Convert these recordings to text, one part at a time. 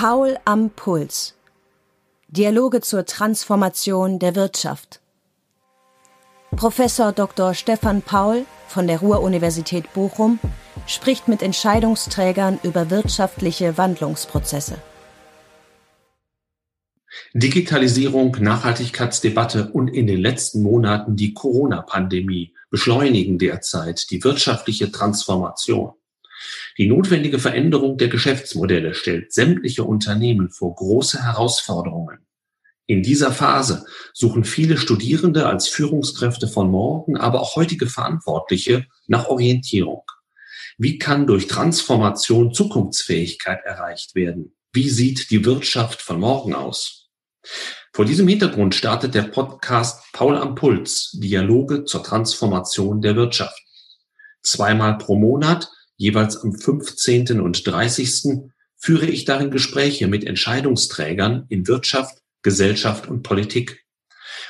Paul am Puls. Dialoge zur Transformation der Wirtschaft. Professor Dr. Stefan Paul von der Ruhr-Universität Bochum spricht mit Entscheidungsträgern über wirtschaftliche Wandlungsprozesse. Digitalisierung, Nachhaltigkeitsdebatte und in den letzten Monaten die Corona-Pandemie beschleunigen derzeit die wirtschaftliche Transformation. Die notwendige Veränderung der Geschäftsmodelle stellt sämtliche Unternehmen vor große Herausforderungen. In dieser Phase suchen viele Studierende als Führungskräfte von morgen, aber auch heutige Verantwortliche nach Orientierung. Wie kann durch Transformation Zukunftsfähigkeit erreicht werden? Wie sieht die Wirtschaft von morgen aus? Vor diesem Hintergrund startet der Podcast Paul am Puls, Dialoge zur Transformation der Wirtschaft. Zweimal pro Monat Jeweils am 15. und 30. führe ich darin Gespräche mit Entscheidungsträgern in Wirtschaft, Gesellschaft und Politik.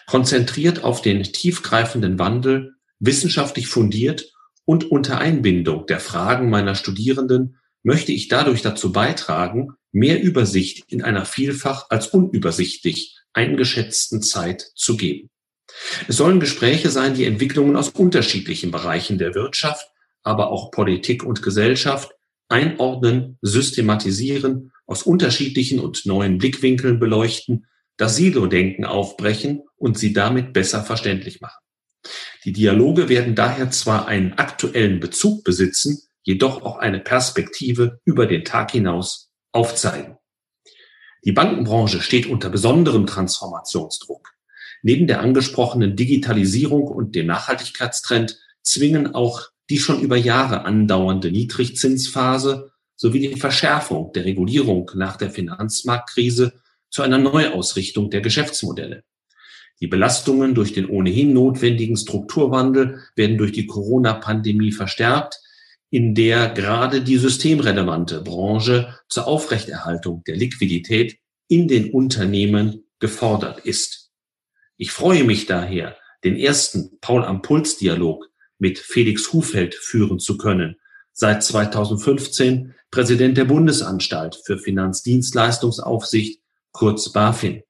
Konzentriert auf den tiefgreifenden Wandel, wissenschaftlich fundiert und unter Einbindung der Fragen meiner Studierenden möchte ich dadurch dazu beitragen, mehr Übersicht in einer vielfach als unübersichtlich eingeschätzten Zeit zu geben. Es sollen Gespräche sein, die Entwicklungen aus unterschiedlichen Bereichen der Wirtschaft, aber auch Politik und Gesellschaft einordnen, systematisieren, aus unterschiedlichen und neuen Blickwinkeln beleuchten, das Silo-Denken aufbrechen und sie damit besser verständlich machen. Die Dialoge werden daher zwar einen aktuellen Bezug besitzen, jedoch auch eine Perspektive über den Tag hinaus aufzeigen. Die Bankenbranche steht unter besonderem Transformationsdruck. Neben der angesprochenen Digitalisierung und dem Nachhaltigkeitstrend zwingen auch die schon über Jahre andauernde Niedrigzinsphase sowie die Verschärfung der Regulierung nach der Finanzmarktkrise zu einer Neuausrichtung der Geschäftsmodelle. Die Belastungen durch den ohnehin notwendigen Strukturwandel werden durch die Corona-Pandemie verstärkt, in der gerade die systemrelevante Branche zur Aufrechterhaltung der Liquidität in den Unternehmen gefordert ist. Ich freue mich daher, den ersten Paul am Puls Dialog mit Felix Hufeld führen zu können. Seit 2015 Präsident der Bundesanstalt für Finanzdienstleistungsaufsicht, kurz BaFin.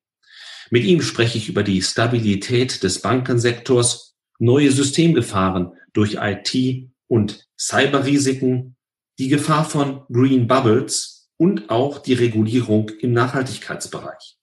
Mit ihm spreche ich über die Stabilität des Bankensektors, neue Systemgefahren durch IT und Cyberrisiken, die Gefahr von Green Bubbles und auch die Regulierung im Nachhaltigkeitsbereich.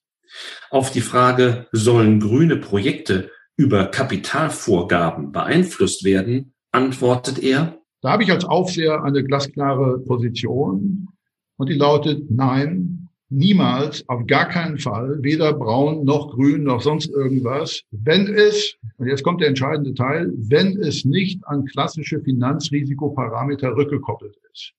Auf die Frage, sollen grüne Projekte über Kapitalvorgaben beeinflusst werden, antwortet er. Da habe ich als Aufseher eine glasklare Position und die lautet Nein, niemals, auf gar keinen Fall, weder braun noch grün noch sonst irgendwas, wenn es, und jetzt kommt der entscheidende Teil, wenn es nicht an klassische Finanzrisikoparameter rückgekoppelt ist.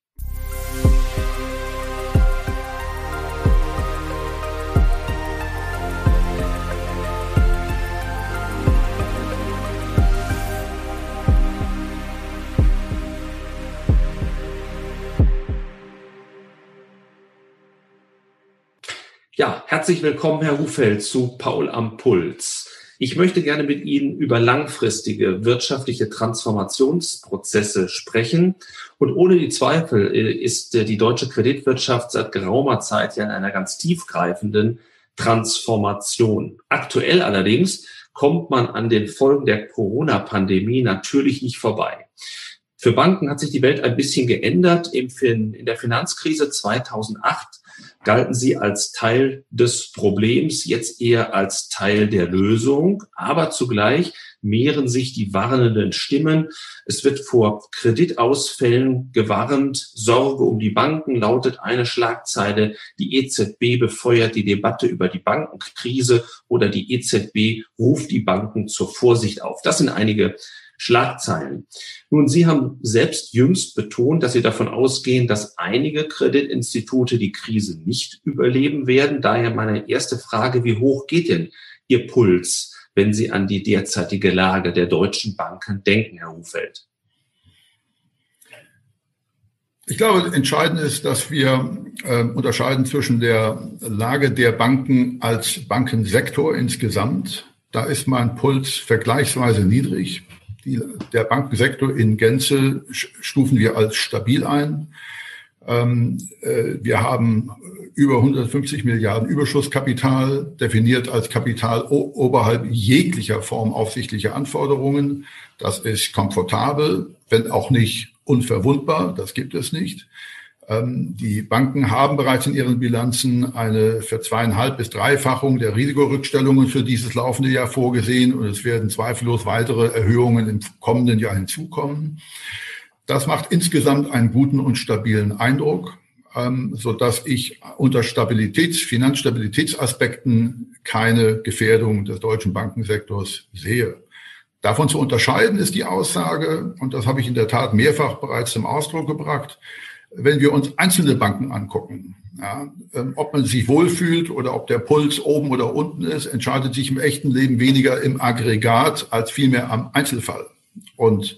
Ja, herzlich willkommen, Herr Hufeld, zu Paul am Puls. Ich möchte gerne mit Ihnen über langfristige wirtschaftliche Transformationsprozesse sprechen. Und ohne die Zweifel ist die deutsche Kreditwirtschaft seit geraumer Zeit ja in einer ganz tiefgreifenden Transformation. Aktuell allerdings kommt man an den Folgen der Corona-Pandemie natürlich nicht vorbei. Für Banken hat sich die Welt ein bisschen geändert. In der Finanzkrise 2008 galten sie als Teil des Problems, jetzt eher als Teil der Lösung. Aber zugleich mehren sich die warnenden Stimmen. Es wird vor Kreditausfällen gewarnt. Sorge um die Banken lautet eine Schlagzeile. Die EZB befeuert die Debatte über die Bankenkrise oder die EZB ruft die Banken zur Vorsicht auf. Das sind einige Schlagzeilen. Nun, Sie haben selbst jüngst betont, dass Sie davon ausgehen, dass einige Kreditinstitute die Krise nicht überleben werden. Daher meine erste Frage, wie hoch geht denn Ihr Puls, wenn Sie an die derzeitige Lage der deutschen Banken denken, Herr Hufeld? Ich glaube, entscheidend ist, dass wir äh, unterscheiden zwischen der Lage der Banken als Bankensektor insgesamt. Da ist mein Puls vergleichsweise niedrig. Die, der Bankensektor in Gänze stufen wir als stabil ein. Ähm, äh, wir haben über 150 Milliarden Überschusskapital, definiert als Kapital oberhalb jeglicher Form aufsichtlicher Anforderungen. Das ist komfortabel, wenn auch nicht unverwundbar. Das gibt es nicht. Ähm, die Banken haben bereits in ihren Bilanzen eine verzweieinhalb bis Dreifachung der Risikorückstellungen für dieses laufende Jahr vorgesehen und es werden zweifellos weitere Erhöhungen im kommenden Jahr hinzukommen. Das macht insgesamt einen guten und stabilen Eindruck, ähm, so dass ich unter Stabilitäts-, Finanzstabilitätsaspekten keine Gefährdung des deutschen Bankensektors sehe. Davon zu unterscheiden ist die Aussage, und das habe ich in der Tat mehrfach bereits zum Ausdruck gebracht, wenn wir uns einzelne Banken angucken, ja, ähm, ob man sich wohlfühlt oder ob der Puls oben oder unten ist, entscheidet sich im echten Leben weniger im Aggregat als vielmehr am Einzelfall. Und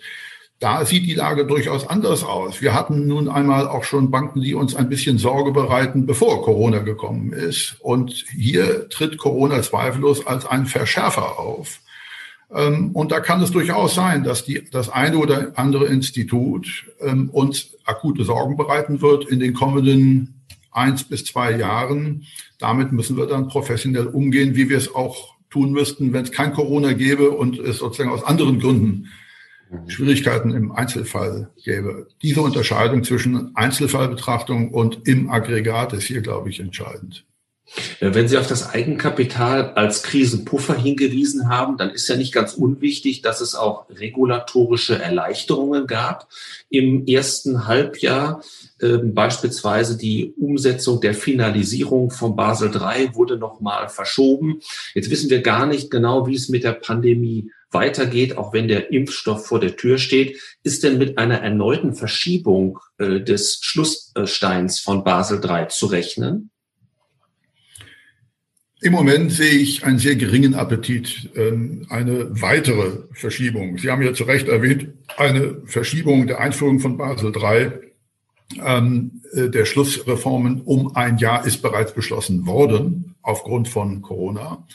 da sieht die Lage durchaus anders aus. Wir hatten nun einmal auch schon Banken, die uns ein bisschen Sorge bereiten, bevor Corona gekommen ist. Und hier tritt Corona zweifellos als ein Verschärfer auf. Ähm, und da kann es durchaus sein, dass die, das eine oder andere Institut ähm, uns akute Sorgen bereiten wird in den kommenden eins bis zwei Jahren. Damit müssen wir dann professionell umgehen, wie wir es auch tun müssten, wenn es kein Corona gäbe und es sozusagen aus anderen Gründen Schwierigkeiten im Einzelfall gäbe. Diese Unterscheidung zwischen Einzelfallbetrachtung und im Aggregat ist hier, glaube ich, entscheidend. Äh, wenn Sie auf das Eigenkapital als Krisenpuffer hingewiesen haben, dann ist ja nicht ganz unwichtig, dass es auch regulatorische Erleichterungen gab im ersten Halbjahr. Ähm, beispielsweise die Umsetzung der Finalisierung von Basel III wurde nochmal verschoben. Jetzt wissen wir gar nicht genau, wie es mit der Pandemie weitergeht, auch wenn der Impfstoff vor der Tür steht. Ist denn mit einer erneuten Verschiebung äh, des Schlusssteins von Basel III zu rechnen? Im Moment sehe ich einen sehr geringen Appetit, ähm, eine weitere Verschiebung. Sie haben ja zu Recht erwähnt, eine Verschiebung der Einführung von Basel III ähm, äh, der Schlussreformen um ein Jahr ist bereits beschlossen worden aufgrund von Corona.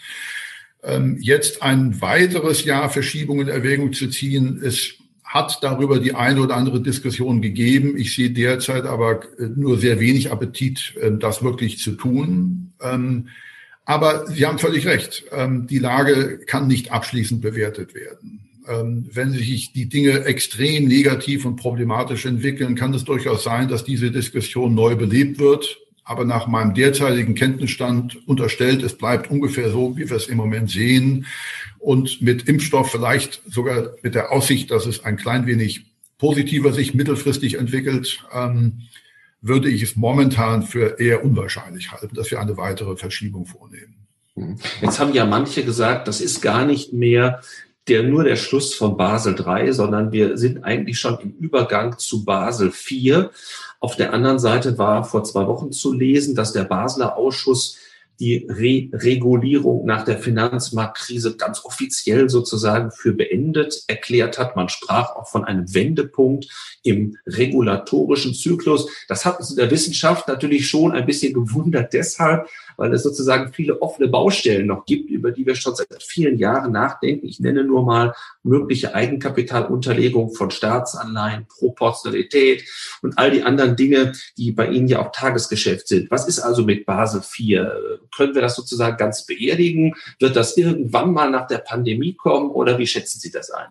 Ähm, jetzt ein weiteres Jahr Verschiebung in Erwägung zu ziehen, es hat darüber die eine oder andere Diskussion gegeben. Ich sehe derzeit aber äh, nur sehr wenig Appetit, das wirklich zu tun. Aber Sie haben völlig recht. Ähm, die Lage kann nicht abschließend bewertet werden. Ähm, wenn sich die Dinge extrem negativ und problematisch entwickeln, kann es durchaus sein, dass diese Diskussion neu belebt wird. Aber nach meinem derzeitigen Kenntnisstand unterstellt, es bleibt ungefähr so, wie wir es im Moment sehen. Und mit Impfstoff vielleicht sogar mit der Aussicht, dass es ein klein wenig positiver sich mittelfristig entwickelt, ähm, würde ich es momentan für eher unwahrscheinlich halten, dass wir eine weitere Verschiebung vornehmen. Hm. Jetzt haben ja manche gesagt, das ist gar nicht mehr der nur der Schluss von Basel III, sondern wir sind eigentlich schon im Übergang zu Basel IV. Auf der anderen Seite war vor zwei Wochen zu lesen, dass der Basler Ausschuss die Re Regulierung nach der Finanzmarktkrise ganz offiziell sozusagen für beendet erklärt hat. Man sprach auch von einem Wendepunkt im regulatorischen Zyklus. Das hat uns in der Wissenschaft natürlich schon ein bisschen gewundert deshalb, weil es sozusagen viele offene Baustellen noch gibt, über die wir schon seit vielen Jahren nachdenken. Ich nenne nur mal mögliche Eigenkapitalunterlegung von Staatsanleihen, Proportionalität und all die anderen Dinge, die bei Ihnen ja auch Tagesgeschäft sind. Was ist also mit Basel IV? Können wir das sozusagen ganz beerdigen? Wird das irgendwann mal nach der Pandemie kommen oder wie schätzen Sie das ein?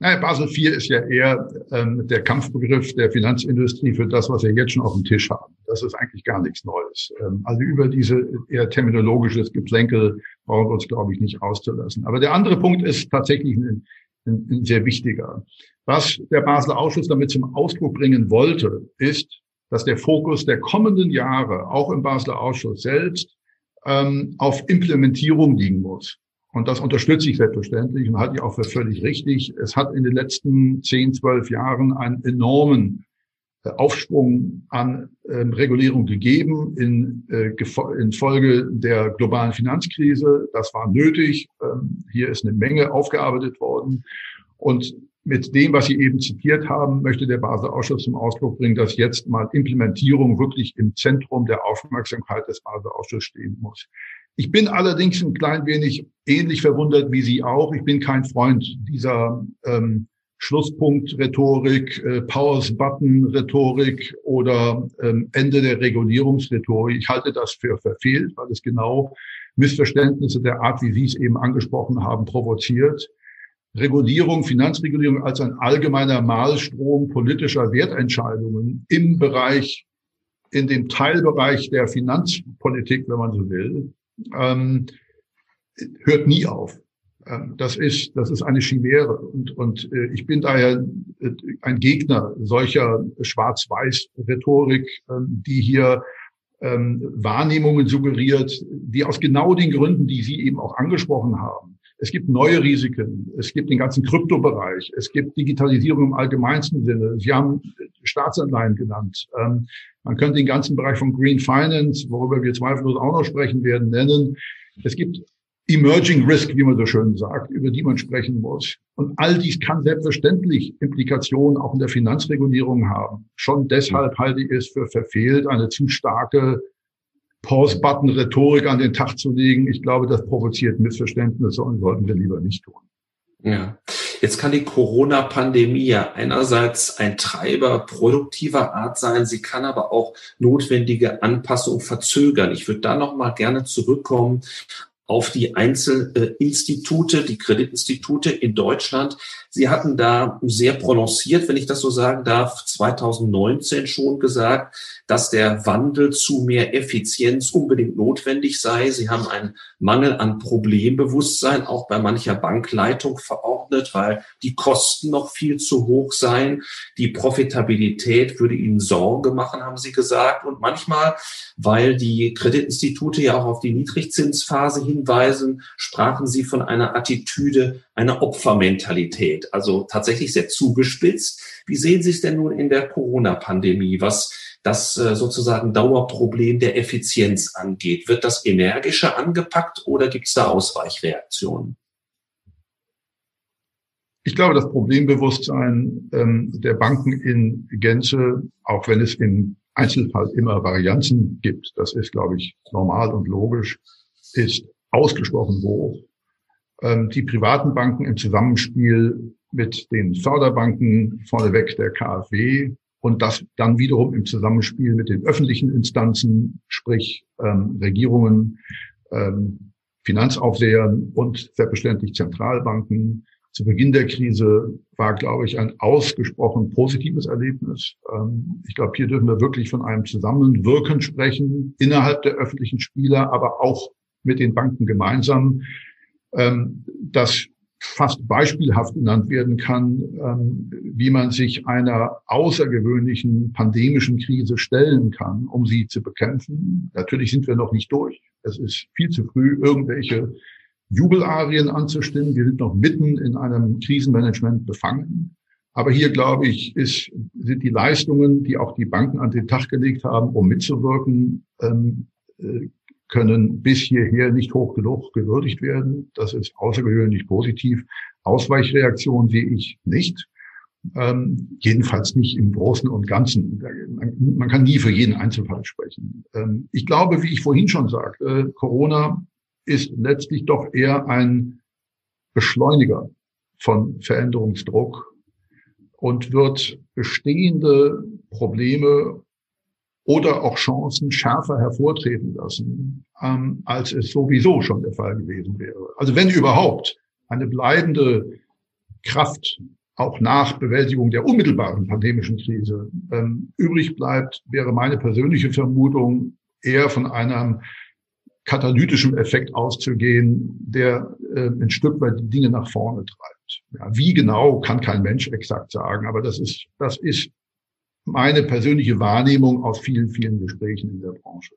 Naja, Basel IV ist ja eher ähm, der Kampfbegriff der Finanzindustrie für das, was wir jetzt schon auf dem Tisch haben. Das ist eigentlich gar nichts Neues. Ähm, also über diese eher terminologisches Geplänkel brauchen wir uns, glaube ich, nicht auszulassen. Aber der andere Punkt ist tatsächlich ein, ein, ein sehr wichtiger. Was der Basler Ausschuss damit zum Ausdruck bringen wollte, ist, dass der Fokus der kommenden Jahre auch im Basler Ausschuss selbst ähm, auf Implementierung liegen muss. Und das unterstütze ich selbstverständlich und halte ich auch für völlig richtig. Es hat in den letzten zehn, zwölf Jahren einen enormen äh, Aufschwung an ähm, Regulierung gegeben in, äh, in Folge der globalen Finanzkrise. Das war nötig. Ähm, hier ist eine Menge aufgearbeitet worden. Und mit dem, was Sie eben zitiert haben, möchte der Basel Ausschuss zum Ausdruck bringen, dass jetzt mal Implementierung wirklich im Zentrum der Aufmerksamkeit des Basel Ausschusses stehen muss. Ich bin allerdings ein klein wenig ähnlich verwundert wie Sie auch. Ich bin kein Freund dieser ähm, Schlusspunkt-Rhetorik, äh, Powers-Button-Rhetorik oder ähm, Ende der Regulierungsrhetorik. Ich halte das für verfehlt, weil es genau Missverständnisse der Art, wie Sie es eben angesprochen haben, provoziert. Regulierung, Finanzregulierung als ein allgemeiner Mahlstrom politischer Wertentscheidungen im Bereich, in dem Teilbereich der Finanzpolitik, wenn man so will, ähm, hört nie auf. Ähm, das ist, das ist eine Chimäre. Und, und äh, ich bin daher äh, ein Gegner solcher Schwarz-Weiß-Rhetorik, ähm, die hier ähm, Wahrnehmungen suggeriert, die aus genau den Gründen, die Sie eben auch angesprochen haben. Es gibt neue Risiken. Es gibt den ganzen Kryptobereich. Es gibt Digitalisierung im allgemeinsten Sinne. Sie haben Staatsanleihen genannt. man könnte den ganzen Bereich von Green Finance, worüber wir zweifellos auch noch sprechen werden, nennen. Es gibt Emerging Risk, wie man so schön sagt, über die man sprechen muss. Und all dies kann selbstverständlich Implikationen auch in der Finanzregulierung haben. Schon deshalb halte ich es für verfehlt, eine zu starke Pause-Button-Rhetorik an den Tag zu legen. Ich glaube, das provoziert Missverständnisse und sollten wir lieber nicht tun. Ja. Jetzt kann die Corona-Pandemie ja einerseits ein Treiber produktiver Art sein, sie kann aber auch notwendige Anpassungen verzögern. Ich würde da noch mal gerne zurückkommen auf die Einzelinstitute, die Kreditinstitute in Deutschland. Sie hatten da sehr prononciert, wenn ich das so sagen darf, 2019 schon gesagt, dass der Wandel zu mehr Effizienz unbedingt notwendig sei. Sie haben einen Mangel an Problembewusstsein auch bei mancher Bankleitung verordnet, weil die Kosten noch viel zu hoch seien. Die Profitabilität würde ihnen Sorge machen, haben sie gesagt. Und manchmal, weil die Kreditinstitute ja auch auf die Niedrigzinsphase hinweisen, sprachen sie von einer Attitüde, einer Opfermentalität, also tatsächlich sehr zugespitzt. Wie sehen Sie es denn nun in der Corona-Pandemie, was das äh, sozusagen Dauerproblem der Effizienz angeht? Wird das energischer angepackt oder gibt es da Ausweichreaktionen? Ich glaube, das Problembewusstsein ähm, der Banken in Gänze, auch wenn es im Einzelfall immer Varianzen gibt, das ist, glaube ich, normal und logisch, ist ausgesprochen hoch. Ähm, die privaten Banken im Zusammenspiel mit den Förderbanken vorneweg der KfW und das dann wiederum im Zusammenspiel mit den öffentlichen Instanzen, sprich ähm, Regierungen, ähm, Finanzaufsehern und selbstverständlich Zentralbanken. Zu Beginn der Krise war, glaube ich, ein ausgesprochen positives Erlebnis. Ähm, ich glaube, hier dürfen wir wirklich von einem Zusammenwirken sprechen, innerhalb der öffentlichen Spieler, aber auch mit den Banken gemeinsam, ähm, das fast beispielhaft genannt werden kann, ähm, wie man sich einer außergewöhnlichen pandemischen Krise stellen kann, um sie zu bekämpfen. Natürlich sind wir noch nicht durch. Es ist viel zu früh, irgendwelche Jubelarien anzustimmen. Wir sind noch mitten in einem Krisenmanagement befangen. Aber hier, glaube ich, ist, sind die Leistungen, die auch die Banken an den Tag gelegt haben, um mitzuwirken, ähm, äh, können bis hierher nicht hoch genug gewürdigt werden. Das ist außergewöhnlich positiv. Ausweichreaktion sehe ich nicht. Ähm, jedenfalls nicht im Großen und Ganzen. Man kann nie für jeden Einzelfall sprechen. Ähm, ich glaube, wie ich vorhin schon sagte, Corona ist letztlich doch eher ein Beschleuniger von Veränderungsdruck und wird bestehende Probleme oder auch Chancen schärfer hervortreten lassen, ähm, als es sowieso schon der Fall gewesen wäre. Also wenn überhaupt eine bleibende Kraft auch nach Bewältigung der unmittelbaren pandemischen Krise ähm, übrig bleibt, wäre meine persönliche Vermutung eher von einem katalytischen Effekt auszugehen, der äh, ein Stück weit die Dinge nach vorne treibt. Ja, wie genau kann kein Mensch exakt sagen, aber das ist, das ist meine persönliche Wahrnehmung aus vielen, vielen Gesprächen in der Branche.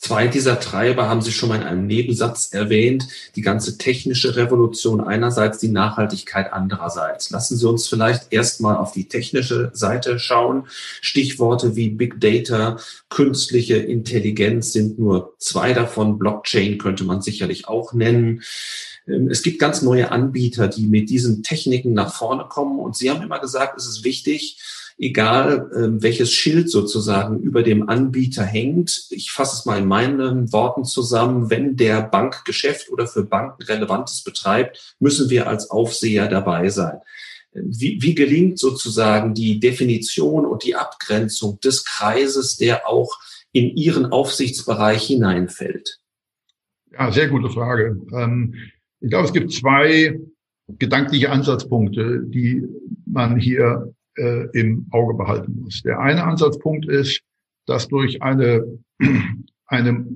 Zwei dieser Treiber haben Sie schon mal in einem Nebensatz erwähnt. Die ganze technische Revolution einerseits, die Nachhaltigkeit andererseits. Lassen Sie uns vielleicht erstmal auf die technische Seite schauen. Stichworte wie Big Data, künstliche Intelligenz sind nur zwei davon. Blockchain könnte man sicherlich auch nennen. Ähm, es gibt ganz neue Anbieter, die mit diesen Techniken nach vorne kommen. Und Sie haben immer gesagt, es ist wichtig, egal ähm, welches Schild sozusagen über dem Anbieter hängt. Ich fasse es mal in meinen Worten zusammen. Wenn der Bankgeschäft oder für Banken Relevantes betreibt, müssen wir als Aufseher dabei sein. wie, wie gelingt sozusagen die Definition und die Abgrenzung des Kreises, der auch in Ihren Aufsichtsbereich hineinfällt? Ja, sehr gute Frage. Ähm, ich glaube, es gibt zwei gedankliche Ansatzpunkte, die man hier äh, im Auge behalten muss. Der eine Ansatzpunkt ist, dass durch eine, eine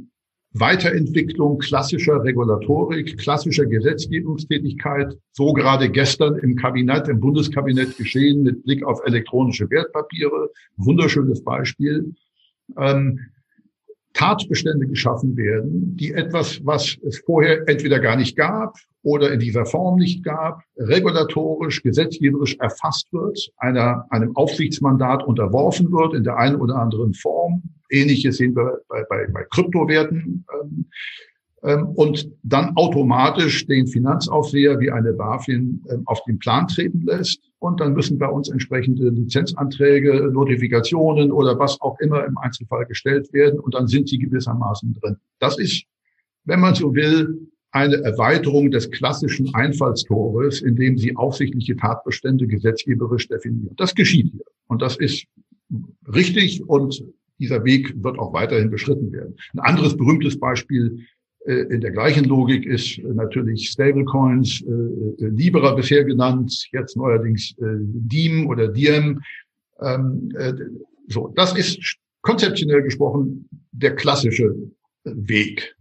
Weiterentwicklung klassischer Regulatorik, klassischer Gesetzgebungstätigkeit, so gerade gestern im Kabinett, im Bundeskabinett geschehen mit Blick auf elektronische Wertpapiere, wunderschönes Beispiel, ähm, Tatbestände geschaffen werden, die etwas, was es vorher entweder gar nicht gab oder in dieser Form nicht gab, regulatorisch, gesetzgeberisch erfasst wird, einer, einem Aufsichtsmandat unterworfen wird in der einen oder anderen Form. Ähnliches sehen wir bei, bei, bei Kryptowerten. Ähm, ähm, und dann automatisch den Finanzaufseher wie eine BaFin ähm, auf den Plan treten lässt. Und dann müssen bei uns entsprechende Lizenzanträge, Notifikationen oder was auch immer im Einzelfall gestellt werden. Und dann sind sie gewissermaßen drin. Das ist, wenn man so will, eine Erweiterung des klassischen Einfallstores, in dem sie aufsichtliche Tatbestände gesetzgeberisch definieren. Das geschieht hier. Und das ist richtig und dieser Weg wird auch weiterhin beschritten werden. Ein anderes berühmtes Beispiel äh, in der gleichen Logik ist äh, natürlich Stablecoins, äh, Libera bisher genannt, jetzt neuerdings Diem oder Diem. Ähm, so, das ist konzeptionell gesprochen der klassische Weg.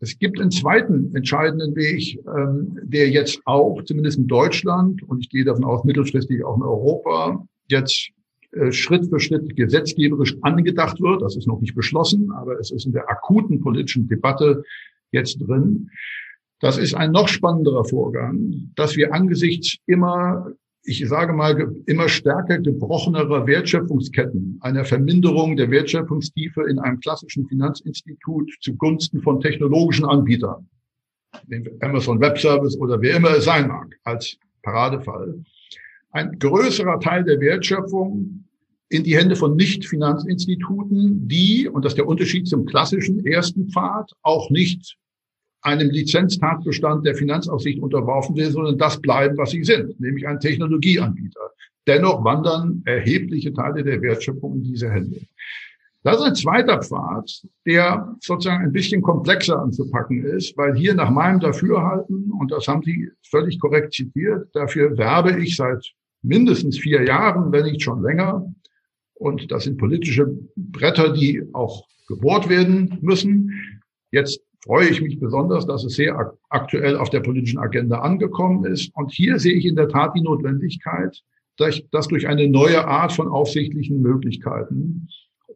Es gibt einen zweiten entscheidenden Weg, ähm, der jetzt auch, zumindest in Deutschland, und ich gehe davon aus, mittelfristig auch in Europa, jetzt Schritt für Schritt gesetzgeberisch angedacht wird. Das ist noch nicht beschlossen, aber es ist in der akuten politischen Debatte jetzt drin. Das ist ein noch spannenderer Vorgang, dass wir angesichts immer, ich sage mal, immer stärker gebrochenerer Wertschöpfungsketten, einer Verminderung der Wertschöpfungstiefe in einem klassischen Finanzinstitut zugunsten von technologischen Anbietern, Amazon Web Service oder wer immer es sein mag, als Paradefall, ein größerer Teil der Wertschöpfung in die Hände von Nicht-Finanzinstituten, die, und das ist der Unterschied zum klassischen ersten Pfad, auch nicht einem Lizenztatbestand der Finanzaufsicht unterworfen sind, sondern das bleiben, was sie sind, nämlich ein Technologieanbieter. Dennoch wandern erhebliche Teile der Wertschöpfung in diese Hände. Das ist ein zweiter Pfad, der sozusagen ein bisschen komplexer anzupacken ist, weil hier nach meinem Dafürhalten, und das haben Sie völlig korrekt zitiert, dafür werbe ich seit mindestens vier Jahren, wenn nicht schon länger. Und das sind politische Bretter, die auch gebohrt werden müssen. Jetzt freue ich mich besonders, dass es sehr aktuell auf der politischen Agenda angekommen ist. Und hier sehe ich in der Tat die Notwendigkeit, dass durch eine neue Art von aufsichtlichen Möglichkeiten,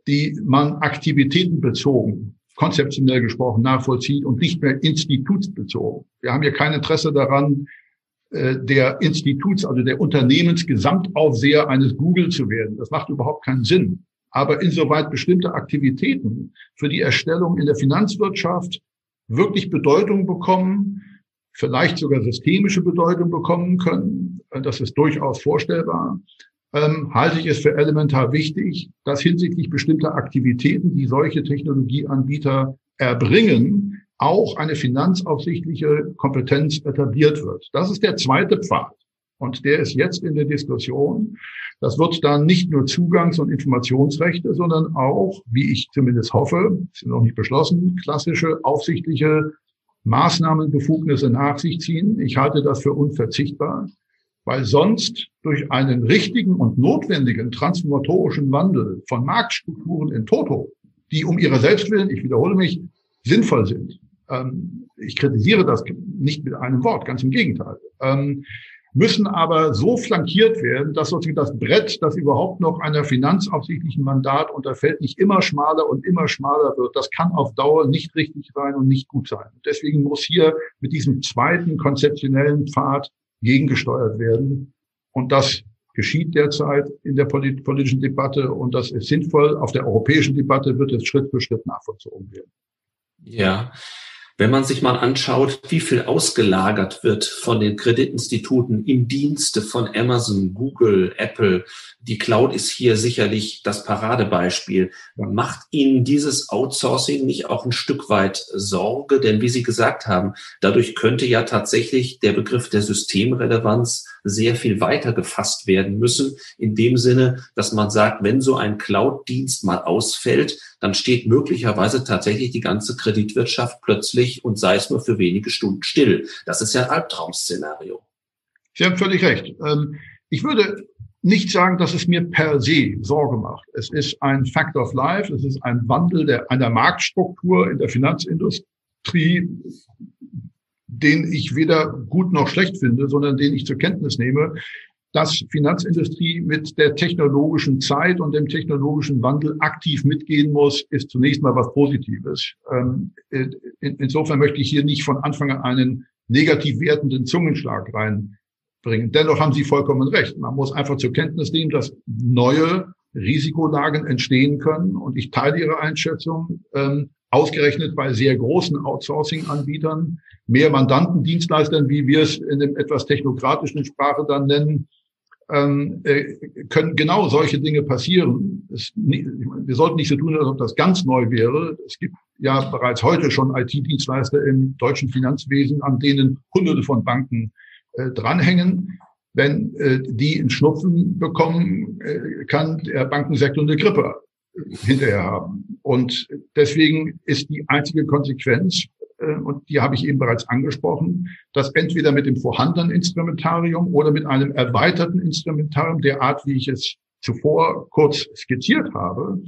die man aktivitätenbezogen, konzeptionell gesprochen, nachvollzieht und nicht mehr institutsbezogen. Wir haben hier kein Interesse daran, äh, der Instituts, also der Unternehmensgesamtaufseher eines Google zu werden. Das macht überhaupt keinen Sinn. Aber insoweit bestimmte Aktivitäten für die Erstellung in der Finanzwirtschaft wirklich Bedeutung bekommen, vielleicht sogar systemische Bedeutung bekommen können, das ist durchaus vorstellbar, ähm, halte ich es für elementar wichtig, dass hinsichtlich bestimmter Aktivitäten, die solche Technologieanbieter erbringen, auch eine finanzaufsichtliche Kompetenz etabliert wird. Das ist der zweite Pfad. Und der ist jetzt in der Diskussion. Das wird dann nicht nur Zugangs- und Informationsrechte, sondern auch, wie ich zumindest hoffe, ist noch nicht beschlossen, klassische aufsichtliche Maßnahmenbefugnisse nach sich ziehen. Ich halte das für unverzichtbar, weil sonst durch einen richtigen und notwendigen transformatorischen Wandel von Marktstrukturen in Toto, die um ihrer selbst willen, ich wiederhole mich, sinnvoll sind. Ähm, ich kritisiere das nicht mit einem Wort, ganz im Gegenteil. Müssen aber so flankiert werden, dass sozusagen das Brett, das überhaupt noch einer finanzaufsichtlichen Mandat unterfällt, nicht immer schmaler und immer schmaler wird. Das kann auf Dauer nicht richtig sein und nicht gut sein. Deswegen muss hier mit diesem zweiten konzeptionellen Pfad gegengesteuert werden. Und das geschieht derzeit in der politischen Debatte und das ist sinnvoll. Auf der europäischen Debatte wird es Schritt für Schritt nachvollzogen werden. Ja, wenn man sich mal anschaut, wie viel ausgelagert wird von den Kreditinstituten in Dienste von Amazon, Google, Apple, die Cloud ist hier sicherlich das Paradebeispiel. Macht Ihnen dieses Outsourcing nicht auch ein Stück weit Sorge? Denn wie Sie gesagt haben, dadurch könnte ja tatsächlich der Begriff der Systemrelevanz sehr viel weiter gefasst werden müssen. In dem Sinne, dass man sagt, wenn so ein Cloud-Dienst mal ausfällt, dann steht möglicherweise tatsächlich die ganze Kreditwirtschaft plötzlich und sei es nur für wenige Stunden still. Das ist ja ein Albtraum-Szenario. Sie haben völlig recht. Ähm, ich würde nicht sagen, dass es mir per se Sorge macht. Es ist ein Fact of Life, es ist ein Wandel der, einer Marktstruktur in der Finanzindustrie, den ich weder gut noch schlecht finde, sondern den ich zur Kenntnis nehme, dass Finanzindustrie mit der technologischen Zeit und dem technologischen Wandel aktiv mitgehen muss, ist zunächst mal was Positives. Ähm, insofern möchte ich hier nicht von Anfang an einen negativ wertenden Zungenschlag rein bringen. Dennoch haben Sie vollkommen recht. Man muss einfach zur Kenntnis nehmen, dass neue Risikolagen entstehen können. Und ich teile Ihre Einschätzung, ähm, ausgerechnet bei sehr großen Outsourcing-Anbietern, mehr Mandantendienstleistern, wie wir es in dem etwas technokratischen Sprache dann nennen, ähm, äh, können genau solche Dinge passieren. Es, wir sollten nicht so tun, als ob das ganz neu wäre. Es gibt ja bereits heute schon IT-Dienstleister im deutschen Finanzwesen, an denen Hunderte von Banken äh, dranhängen. Wenn äh, die einen Schnupfen bekommen, äh, kann der Bankensektor eine Grippe hinterher haben. Und deswegen ist die einzige Konsequenz, äh, und die habe ich eben bereits angesprochen, dass entweder mit dem vorhandenen Instrumentarium oder mit einem erweiterten Instrumentarium der Art, wie ich es zuvor kurz skizziert habe,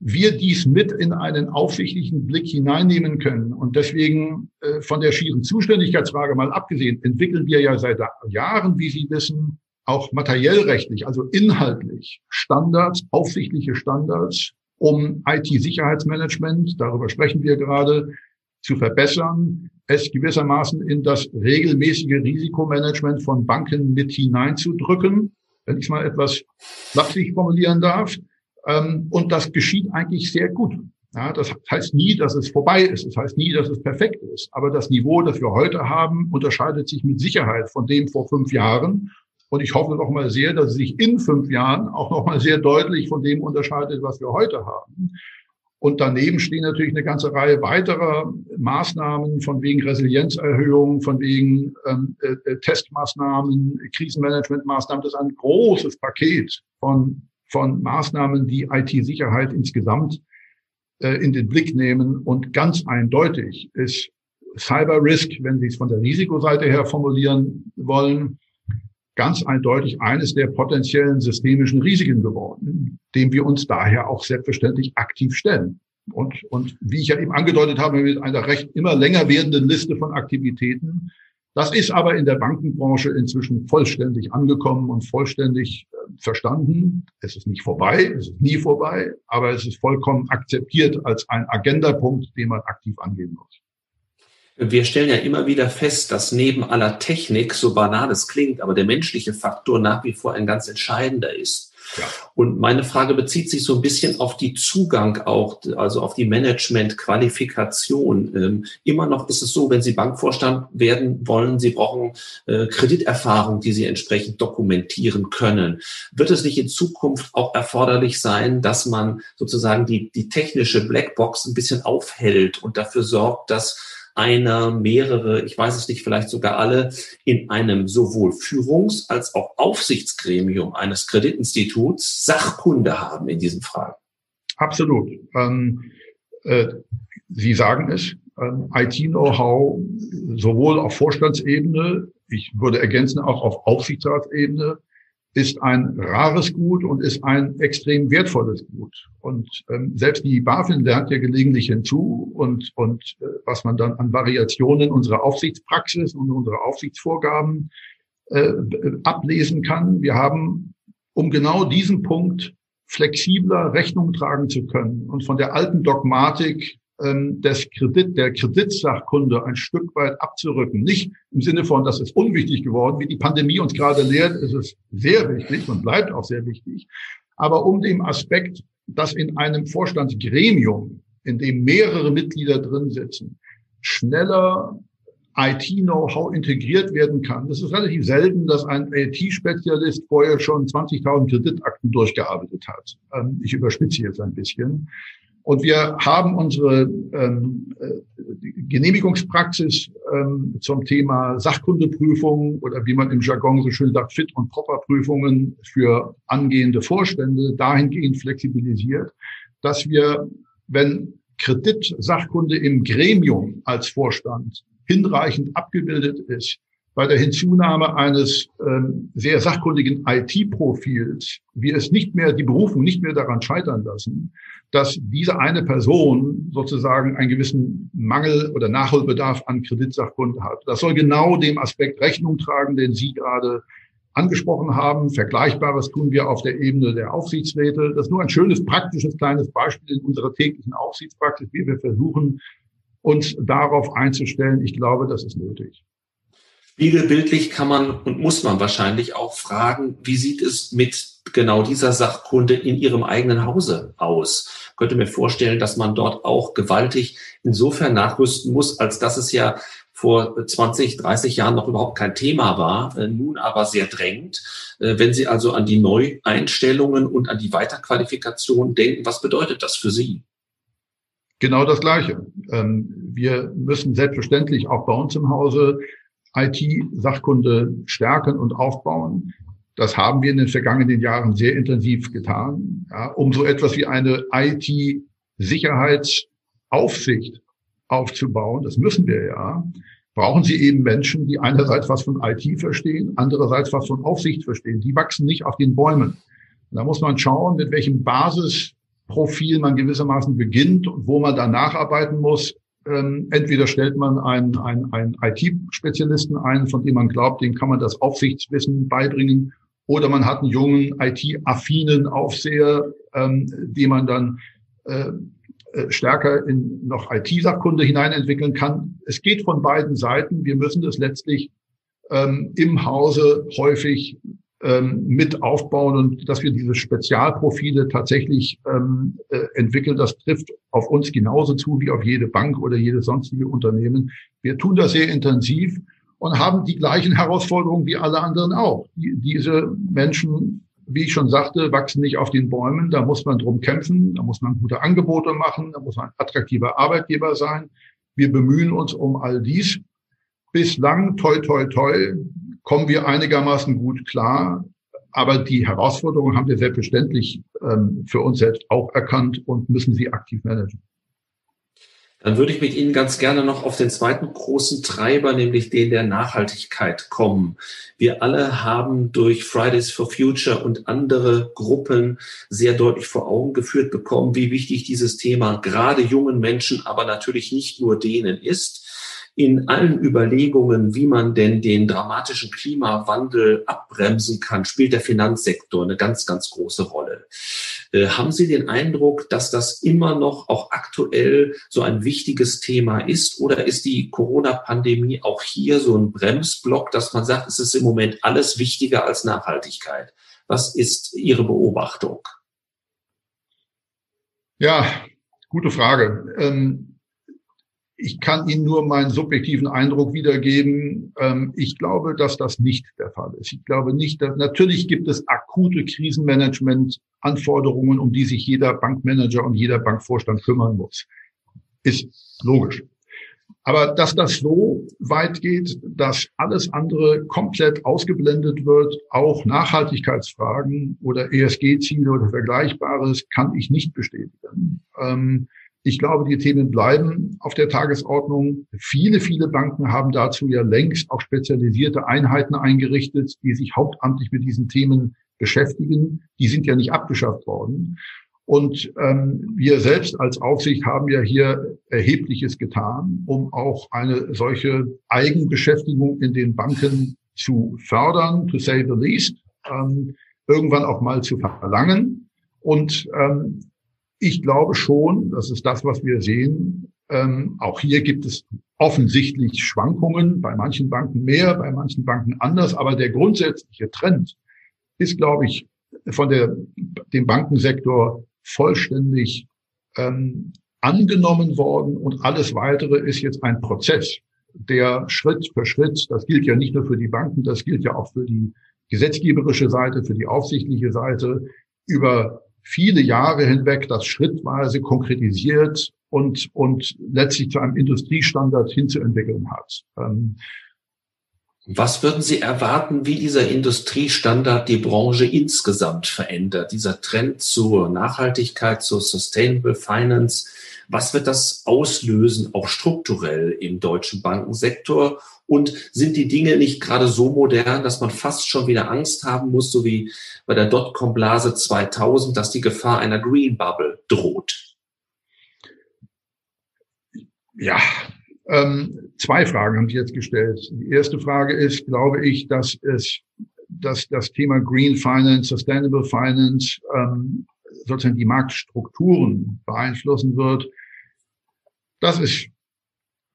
wir dies mit in einen aufsichtlichen Blick hineinnehmen können. Und deswegen äh, von der schieren Zuständigkeitsfrage mal abgesehen, entwickeln wir ja seit Jahren, wie Sie wissen, auch materiellrechtlich, also inhaltlich Standards, aufsichtliche Standards, um IT-Sicherheitsmanagement, darüber sprechen wir gerade, zu verbessern, es gewissermaßen in das regelmäßige Risikomanagement von Banken mit hineinzudrücken, wenn ich mal etwas flapsig formulieren darf. Ähm, und das geschieht eigentlich sehr gut. Ja, das heißt nie, dass es vorbei ist. Das heißt nie, dass es perfekt ist. Aber das Niveau, das wir heute haben, unterscheidet sich mit Sicherheit von dem vor fünf Jahren. Und ich hoffe noch mal sehr, dass es sich in fünf Jahren auch noch mal sehr deutlich von dem unterscheidet, was wir heute haben. Und daneben stehen natürlich eine ganze Reihe weiterer Maßnahmen von wegen Resilienzerhöhung, von wegen ähm, äh, äh Testmaßnahmen, Krisenmanagementmaßnahmen. Das ist ein großes Paket von von Maßnahmen, die IT-Sicherheit insgesamt äh, in den Blick nehmen. Und ganz eindeutig ist Cyber Risk, wenn Sie es von der Risikoseite her formulieren wollen, ganz eindeutig eines der potenziellen systemischen Risiken geworden, dem wir uns daher auch selbstverständlich aktiv stellen. Und, und wie ich ja eben angedeutet habe, mit einer recht immer länger werdenden Liste von Aktivitäten, das ist aber in der Bankenbranche inzwischen vollständig angekommen und vollständig äh, verstanden. Es ist nicht vorbei, es ist nie vorbei, aber es ist vollkommen akzeptiert als ein Agendapunkt, den man aktiv angehen muss. Wir stellen ja immer wieder fest, dass neben aller Technik, so banal es klingt, aber der menschliche Faktor nach wie vor ein ganz entscheidender ist. Und meine Frage bezieht sich so ein bisschen auf die Zugang auch, also auf die Management-Qualifikation. Ähm, immer noch ist es so, wenn Sie Bankvorstand werden wollen, Sie brauchen äh, Krediterfahrung, die Sie entsprechend dokumentieren können. Wird es nicht in Zukunft auch erforderlich sein, dass man sozusagen die, die technische Blackbox ein bisschen aufhält und dafür sorgt, dass einer, mehrere, ich weiß es nicht, vielleicht sogar alle, in einem sowohl Führungs- als auch Aufsichtsgremium eines Kreditinstituts Sachkunde haben in diesen Fragen. Absolut. Ähm, äh, Sie sagen es, ähm, IT-Know-how sowohl auf Vorstandsebene, ich würde ergänzen auch auf Aufsichtsratsebene, ist ein rares Gut und ist ein extrem wertvolles Gut. Und ähm, selbst die BaFin lernt ja gelegentlich hinzu und, und äh, was man dann an Variationen unserer Aufsichtspraxis und unserer Aufsichtsvorgaben äh, ablesen kann. Wir haben, um genau diesen Punkt flexibler Rechnung tragen zu können und von der alten Dogmatik des Kredit, der Kreditsachkunde ein Stück weit abzurücken. Nicht im Sinne von, das ist unwichtig geworden, wie die Pandemie uns gerade lehrt, ist es sehr wichtig und bleibt auch sehr wichtig. Aber um dem Aspekt, dass in einem Vorstandsgremium, in dem mehrere Mitglieder drin sitzen, schneller IT-Know-how integriert werden kann. Das ist relativ selten, dass ein IT-Spezialist vorher schon 20.000 Kreditakten durchgearbeitet hat. Ähm, ich überspitze jetzt ein bisschen. Und wir haben unsere ähm, äh, Genehmigungspraxis ähm, zum Thema Sachkundeprüfung oder wie man im Jargon so schön sagt, Fit- und Proper-Prüfungen für angehende Vorstände dahingehend flexibilisiert, dass wir, wenn Kreditsachkunde im Gremium als Vorstand hinreichend abgebildet ist, bei der Hinzunahme eines ähm, sehr sachkundigen IT-Profils wir es nicht mehr, die Berufung nicht mehr daran scheitern lassen, dass diese eine Person sozusagen einen gewissen Mangel oder Nachholbedarf an Kreditsachkunde hat. Das soll genau dem Aspekt Rechnung tragen, den Sie gerade angesprochen haben. Vergleichbares tun wir auf der Ebene der Aufsichtsräte. Das ist nur ein schönes, praktisches, kleines Beispiel in unserer täglichen Aufsichtspraxis, wie wir versuchen, uns darauf einzustellen. Ich glaube, das ist nötig. Spiegelbildlich kann man und muss man wahrscheinlich auch fragen, wie sieht es mit genau dieser Sachkunde in ihrem eigenen Hause aus? Ich könnte mir vorstellen, dass man dort auch gewaltig insofern nachrüsten muss, als dass es ja vor 20, 30 Jahren noch überhaupt kein Thema war, äh, nun aber sehr drängend. Äh, wenn Sie also an die Neueinstellungen und an die Weiterqualifikation denken, was bedeutet das für Sie? Genau das Gleiche. Ähm, wir müssen selbstverständlich auch bei uns im Hause IT-Sachkunde stärken und aufbauen. Das haben wir in den vergangenen Jahren sehr intensiv getan, ja, um so etwas wie eine IT-Sicherheitsaufsicht aufzubauen. Das müssen wir ja. Brauchen Sie eben Menschen, die einerseits was von IT verstehen, andererseits was von Aufsicht verstehen. Die wachsen nicht auf den Bäumen. da muss man schauen, mit welchem Basisprofil man gewissermaßen beginnt und wo man dann nacharbeiten muss, ähm, entweder stellt man einen, einen, einen IT-Spezialisten ein, von dem man glaubt, dem kann man das Aufsichtswissen beibringen, oder man hat einen jungen IT-affinen Aufseher, ähm, den man dann äh, äh stärker in noch IT-Sachkunde hineinentwickeln kann. Es geht von beiden Seiten. Wir müssen das letztlich ähm, im Hause häufig ähm, mit aufbauen und dass wir diese Spezialprofile tatsächlich ähm, äh, entwickeln, das trifft auf uns genauso zu wie auf jede Bank oder jedes sonstige Unternehmen. Wir tun das sehr intensiv und haben die gleichen Herausforderungen wie alle anderen auch. Die, diese Menschen, wie ich schon sagte, wachsen nicht auf den Bäumen. Da muss man drum kämpfen, da muss man gute Angebote machen, da muss man attraktiver Arbeitgeber sein. Wir bemühen uns um all dies. Bislang, toi, toi, toi, kommen wir einigermaßen gut klar. Aber die Herausforderungen haben wir selbstverständlich ähm, für uns selbst auch erkannt und müssen sie aktiv managen. Dann würde ich mit Ihnen ganz gerne noch auf den zweiten großen Treiber, nämlich den der Nachhaltigkeit kommen. Wir alle haben durch Fridays for Future und andere Gruppen sehr deutlich vor Augen geführt bekommen, wie wichtig dieses Thema gerade jungen Menschen, aber natürlich nicht nur denen ist in allen Überlegungen, wie man denn den dramatischen Klimawandel abbremsen kann, spielt der Finanzsektor eine ganz, ganz große Rolle. Äh, haben Sie den Eindruck, dass das immer noch auch aktuell so ein wichtiges Thema ist? Oder ist die Corona-Pandemie auch hier so ein Bremsblock, dass man sagt, es ist im Moment alles wichtiger als Nachhaltigkeit? Was ist Ihre Beobachtung? Ja, gute Frage. Ähm ich kann Ihnen nur meinen subjektiven Eindruck wiedergeben. Ähm, ich glaube, dass das nicht der Fall ist. Ich glaube nicht, dass natürlich gibt es akute Krisenmanagement-Anforderungen, um die sich jeder Bankmanager und jeder Bankvorstand kümmern muss. Ist logisch. Aber dass das so weit geht, dass alles andere komplett ausgeblendet wird, auch Nachhaltigkeitsfragen oder ESG-Ziele oder Vergleichbares, kann ich nicht bestätigen. Ähm, ich glaube, die Themen bleiben auf der Tagesordnung. Viele, viele Banken haben dazu ja längst auch spezialisierte Einheiten eingerichtet, die sich hauptamtlich mit diesen Themen beschäftigen. Die sind ja nicht abgeschafft worden. Und ähm, wir selbst als Aufsicht haben ja hier Erhebliches getan, um auch eine solche Eigenbeschäftigung in den Banken zu fördern, to say the least, ähm, irgendwann auch mal zu verlangen. Und ähm, ich glaube schon, das ist das, was wir sehen. Ähm, auch hier gibt es offensichtlich Schwankungen, bei manchen Banken mehr, bei manchen Banken anders, aber der grundsätzliche Trend ist, glaube ich, von der, dem Bankensektor vollständig ähm, angenommen worden und alles weitere ist jetzt ein Prozess, der Schritt für Schritt, das gilt ja nicht nur für die Banken, das gilt ja auch für die gesetzgeberische Seite, für die aufsichtliche Seite, über viele Jahre hinweg das schrittweise konkretisiert und, und letztlich zu einem Industriestandard hinzuentwickeln hat. Ähm, was würden Sie erwarten, wie dieser Industriestandard die Branche insgesamt verändert? Dieser Trend zur Nachhaltigkeit, zur Sustainable Finance, was wird das auslösen, auch strukturell im deutschen Bankensektor? Und sind die Dinge nicht gerade so modern, dass man fast schon wieder Angst haben muss, so wie bei der Dotcom-Blase 2000, dass die Gefahr einer Green Bubble droht? Ja, ähm, zwei Fragen haben Sie jetzt gestellt. Die erste Frage ist, glaube ich, dass es, dass das Thema Green Finance, Sustainable Finance, ähm, sozusagen die Marktstrukturen beeinflussen wird. Das ist,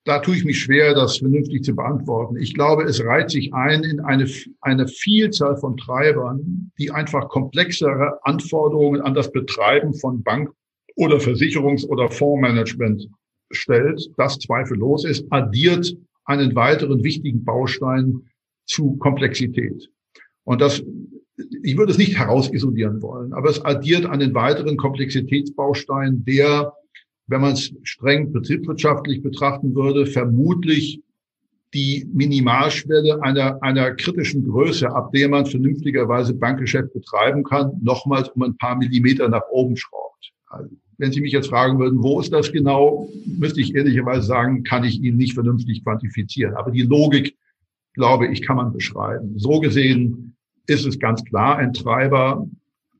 da tue ich mich schwer, das vernünftig zu beantworten. Ich glaube, es reiht sich ein in eine, eine Vielzahl von Treibern, die einfach komplexere Anforderungen an das Betreiben von Bank- oder Versicherungs- oder Fondsmanagement stellt, das zweifellos ist, addiert einen weiteren wichtigen Baustein zu Komplexität. Und das, ich würde es nicht herausisolieren wollen, aber es addiert einen weiteren Komplexitätsbaustein, der, wenn man es streng betriebswirtschaftlich betrachten würde, vermutlich die Minimalschwelle einer, einer kritischen Größe, ab der man vernünftigerweise Bankgeschäft betreiben kann, nochmals um ein paar Millimeter nach oben schraubt. Also wenn Sie mich jetzt fragen würden, wo ist das genau, müsste ich ehrlicherweise sagen, kann ich Ihnen nicht vernünftig quantifizieren. Aber die Logik, glaube ich, kann man beschreiben. So gesehen ist es ganz klar ein Treiber,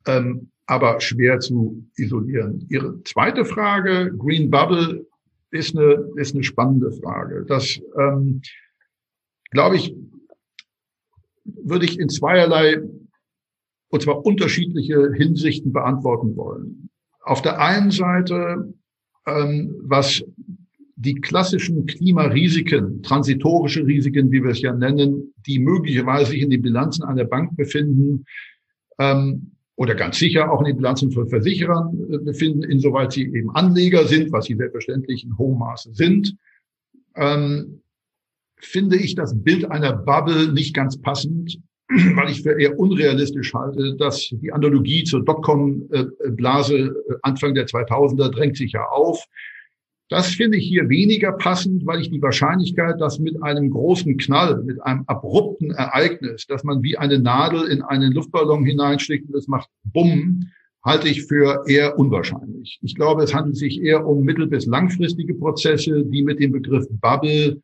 ähm, aber schwer zu isolieren. Ihre zweite Frage, Green Bubble, ist eine, ist eine spannende Frage. Das, ähm, glaube ich, würde ich in zweierlei, und zwar unterschiedliche Hinsichten beantworten wollen auf der einen Seite, ähm, was die klassischen Klimarisiken, transitorische Risiken, wie wir es ja nennen, die möglicherweise sich in den Bilanzen einer Bank befinden, ähm, oder ganz sicher auch in den Bilanzen von Versicherern äh, befinden, insoweit sie eben Anleger sind, was sie selbstverständlich in hohem Maße sind, ähm, finde ich das Bild einer Bubble nicht ganz passend, weil ich für eher unrealistisch halte, dass die Analogie zur Dotcom-Blase äh, Anfang der 2000er drängt sich ja auf. Das finde ich hier weniger passend, weil ich die Wahrscheinlichkeit, dass mit einem großen Knall, mit einem abrupten Ereignis, dass man wie eine Nadel in einen Luftballon hineinschlägt und es macht Bumm, halte ich für eher unwahrscheinlich. Ich glaube, es handelt sich eher um mittel- bis langfristige Prozesse, die mit dem Begriff Bubble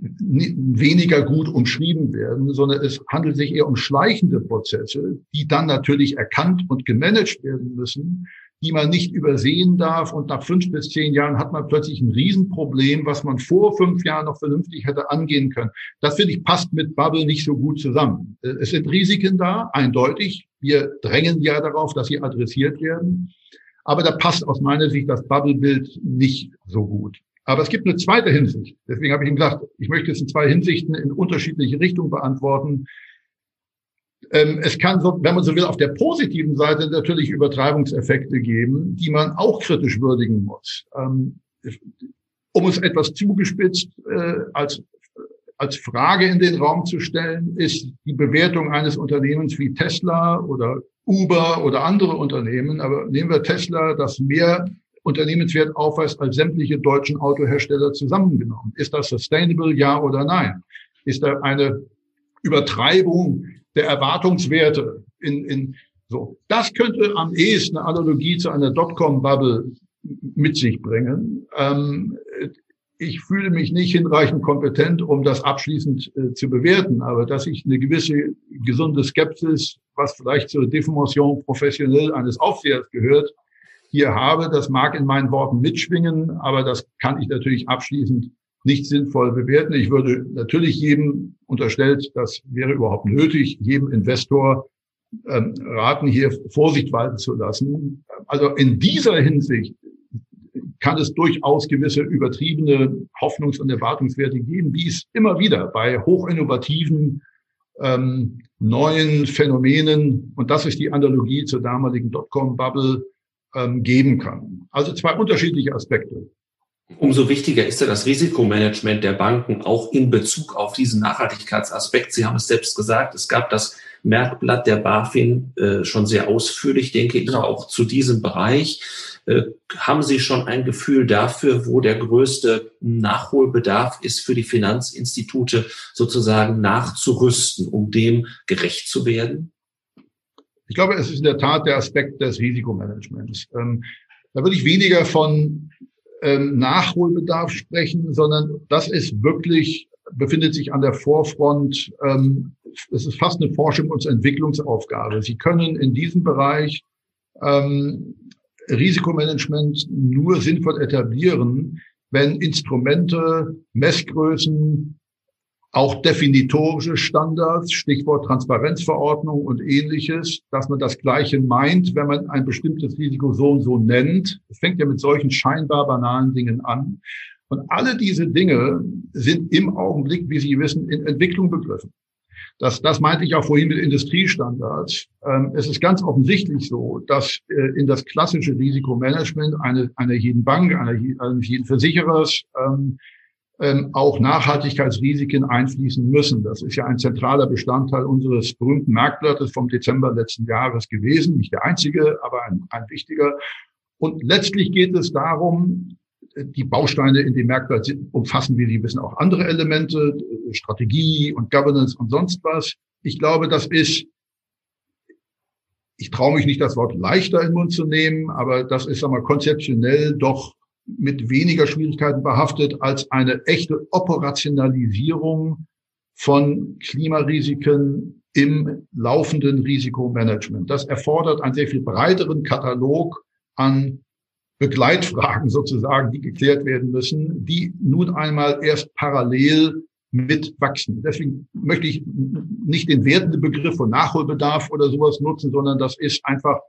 weniger gut umschrieben werden, sondern es handelt sich eher um schleichende Prozesse, die dann natürlich erkannt und gemanagt werden müssen, die man nicht übersehen darf. Und nach fünf bis zehn Jahren hat man plötzlich ein Riesenproblem, was man vor fünf Jahren noch vernünftig hätte angehen können. Das finde ich passt mit Bubble nicht so gut zusammen. Es sind Risiken da, eindeutig. Wir drängen ja darauf, dass sie adressiert werden. Aber da passt aus meiner Sicht das Bubble-Bild nicht so gut. Aber es gibt eine zweite Hinsicht. Deswegen habe ich ihm gesagt, ich möchte es in zwei Hinsichten in unterschiedliche Richtungen beantworten. Ähm, es kann, so, wenn man so will, auf der positiven Seite natürlich Übertreibungseffekte geben, die man auch kritisch würdigen muss. Ähm, um es etwas zugespitzt äh, als, als Frage in den Raum zu stellen, ist die Bewertung eines Unternehmens wie Tesla oder Uber oder andere Unternehmen, aber nehmen wir Tesla, das mehr Unternehmenswert aufweist als sämtliche deutschen Autohersteller zusammengenommen. Ist das sustainable, ja oder nein? Ist da eine Übertreibung der Erwartungswerte in, in so? Das könnte am ehesten eine Analogie zu einer Dotcom-Bubble mit sich bringen. Ähm, ich fühle mich nicht hinreichend kompetent, um das abschließend äh, zu bewerten, aber dass ich eine gewisse gesunde Skepsis, was vielleicht zur Deformation professionell eines Aufsehers gehört, hier habe. Das mag in meinen Worten mitschwingen, aber das kann ich natürlich abschließend nicht sinnvoll bewerten. Ich würde natürlich jedem unterstellt, das wäre überhaupt nötig, jedem Investor ähm, raten, hier Vorsicht walten zu lassen. Also in dieser Hinsicht kann es durchaus gewisse übertriebene Hoffnungs- und Erwartungswerte geben, wie es immer wieder bei hochinnovativen ähm, neuen Phänomenen, und das ist die Analogie zur damaligen Dotcom-Bubble, ähm, geben kann. Also zwei unterschiedliche Aspekte. Umso wichtiger ist ja das Risikomanagement der Banken auch in Bezug auf diesen Nachhaltigkeitsaspekt. Sie haben es selbst gesagt, es gab das Merkblatt der BaFin äh, schon sehr ausführlich, denke ich, genau. auch zu diesem Bereich. Äh, haben Sie schon ein Gefühl dafür, wo der größte Nachholbedarf ist für die Finanzinstitute sozusagen nachzurüsten, um dem gerecht zu werden? Ich glaube, es ist in der Tat der Aspekt des Risikomanagements. Ähm, da würde ich weniger von ähm, Nachholbedarf sprechen, sondern das ist wirklich, befindet sich an der Vorfront. Ähm, es ist fast eine Forschung und Entwicklungsaufgabe. Sie können in diesem Bereich ähm, Risikomanagement nur sinnvoll etablieren, wenn Instrumente, Messgrößen, auch definitorische Standards, Stichwort Transparenzverordnung und ähnliches, dass man das Gleiche meint, wenn man ein bestimmtes Risiko so und so nennt. Es fängt ja mit solchen scheinbar banalen Dingen an. Und alle diese Dinge sind im Augenblick, wie Sie wissen, in Entwicklung begriffen. Das, das meinte ich auch vorhin mit Industriestandards. Ähm, es ist ganz offensichtlich so, dass äh, in das klassische Risikomanagement eine, einer jeden Bank, einer, jeden Versicherers ähm, auch Nachhaltigkeitsrisiken einfließen müssen. Das ist ja ein zentraler Bestandteil unseres berühmten Marktblattes vom Dezember letzten Jahres gewesen. Nicht der einzige, aber ein, ein wichtiger. Und letztlich geht es darum, die Bausteine in dem Merkblatt umfassen, wie Sie wissen, auch andere Elemente, Strategie und Governance und sonst was. Ich glaube, das ist, ich traue mich nicht, das Wort leichter in den Mund zu nehmen, aber das ist einmal konzeptionell doch mit weniger Schwierigkeiten behaftet als eine echte Operationalisierung von Klimarisiken im laufenden Risikomanagement. Das erfordert einen sehr viel breiteren Katalog an Begleitfragen sozusagen, die geklärt werden müssen, die nun einmal erst parallel mitwachsen. Deswegen möchte ich nicht den wertenden Begriff von Nachholbedarf oder sowas nutzen, sondern das ist einfach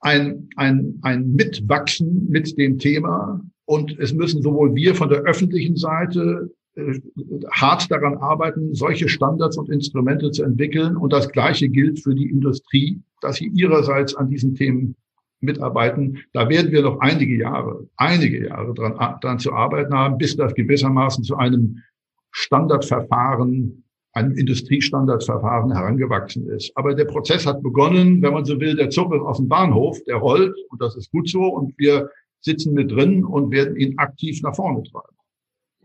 ein, ein, ein Mitwachsen mit dem Thema. Und es müssen sowohl wir von der öffentlichen Seite äh, hart daran arbeiten, solche Standards und Instrumente zu entwickeln. Und das Gleiche gilt für die Industrie, dass sie ihrerseits an diesen Themen mitarbeiten. Da werden wir noch einige Jahre, einige Jahre dran, dran zu arbeiten haben, bis das gewissermaßen zu einem Standardverfahren einem Industriestandardverfahren herangewachsen ist. Aber der Prozess hat begonnen, wenn man so will, der Zug ist aus dem Bahnhof, der rollt und das ist gut so und wir sitzen mit drin und werden ihn aktiv nach vorne treiben.